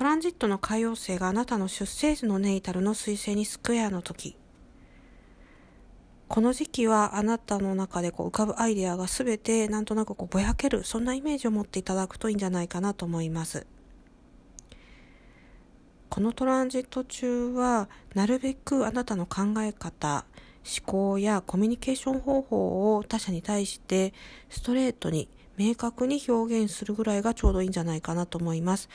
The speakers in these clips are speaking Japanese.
トランジットの海洋星があなたの出生時のネイタルの彗星にスクエアの時。この時期はあなたの中でこう浮かぶアイデアが全てなんとなくこうぼやける、そんなイメージを持っていただくといいんじゃないかなと思います。このトランジット中はなるべくあなたの考え方、思考やコミュニケーション方法を他者に対してストレートに明確に表現するぐらいがちょうどいいんじゃないかなと思います。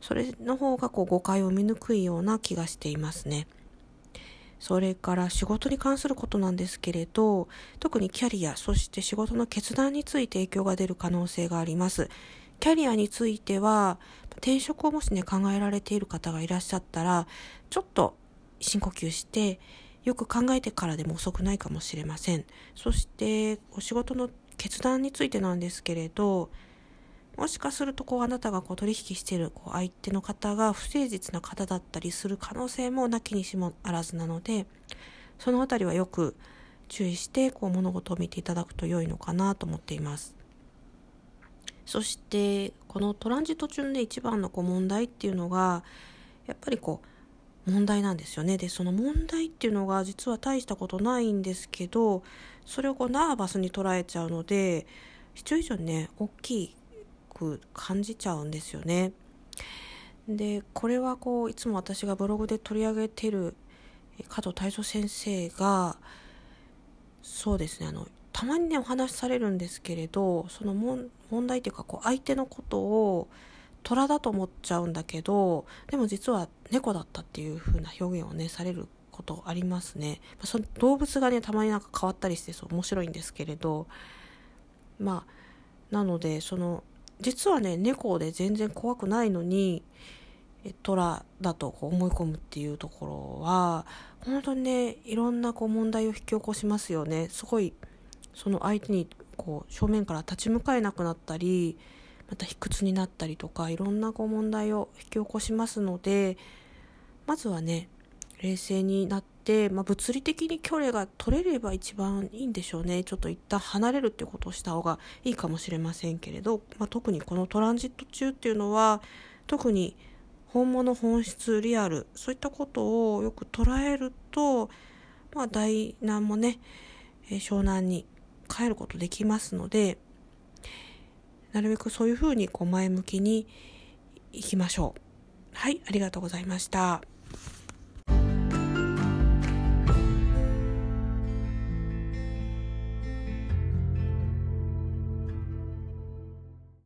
それの方がこう誤解を見抜くような気がしていますね。それから仕事に関することなんですけれど、特にキャリア、そして仕事の決断について影響が出る可能性があります。キャリアについては、転職をもしね、考えられている方がいらっしゃったら、ちょっと深呼吸して、よく考えてからでも遅くないかもしれません。そして、お仕事の決断についてなんですけれど、もしかするとこうあなたがこう取引してるこう相手の方が不誠実な方だったりする可能性もなきにしもあらずなので、そのあたりはよく注意してこう物事を見ていただくと良いのかなと思っています。そしてこのトランジット中のね一番のこう問題っていうのがやっぱりこう問題なんですよね。で、その問題っていうのが実は大したことないんですけど、それをこうナーバスに捉えちゃうので、必要以上にね、大きいく感じちゃうんですよね。で、これはこう、いつも私がブログで取り上げてる加藤太蔵先生が、そうですね、あの、たまにね、お話しされるんですけれど、その問題っていうか、こう、相手のことを、虎だと思っちゃうんだけどでも実は猫だったっていう風な表現をねされることありますね、その動物がねたまになんか変わったりしてそう面白いんですけれどまあなのでその実はね猫で全然怖くないのに虎だとこう思い込むっていうところは本当にねいろんなこう問題を引き起こしますよね。すごいその相手にこう正面から立ち向かえなくなったりまた卑屈になったりとかいろんなこう問題を引き起こしますのでまずはね冷静になって、まあ、物理的に距離が取れれば一番いいんでしょうねちょっと一旦離れるってことをした方がいいかもしれませんけれど、まあ、特にこのトランジット中っていうのは特に本物本質リアルそういったことをよく捉えると、まあ、大難もね、湘南に帰ることできますのでなるべくそういうふうにこう前向きにいきましょう。はい、ありがとうございました。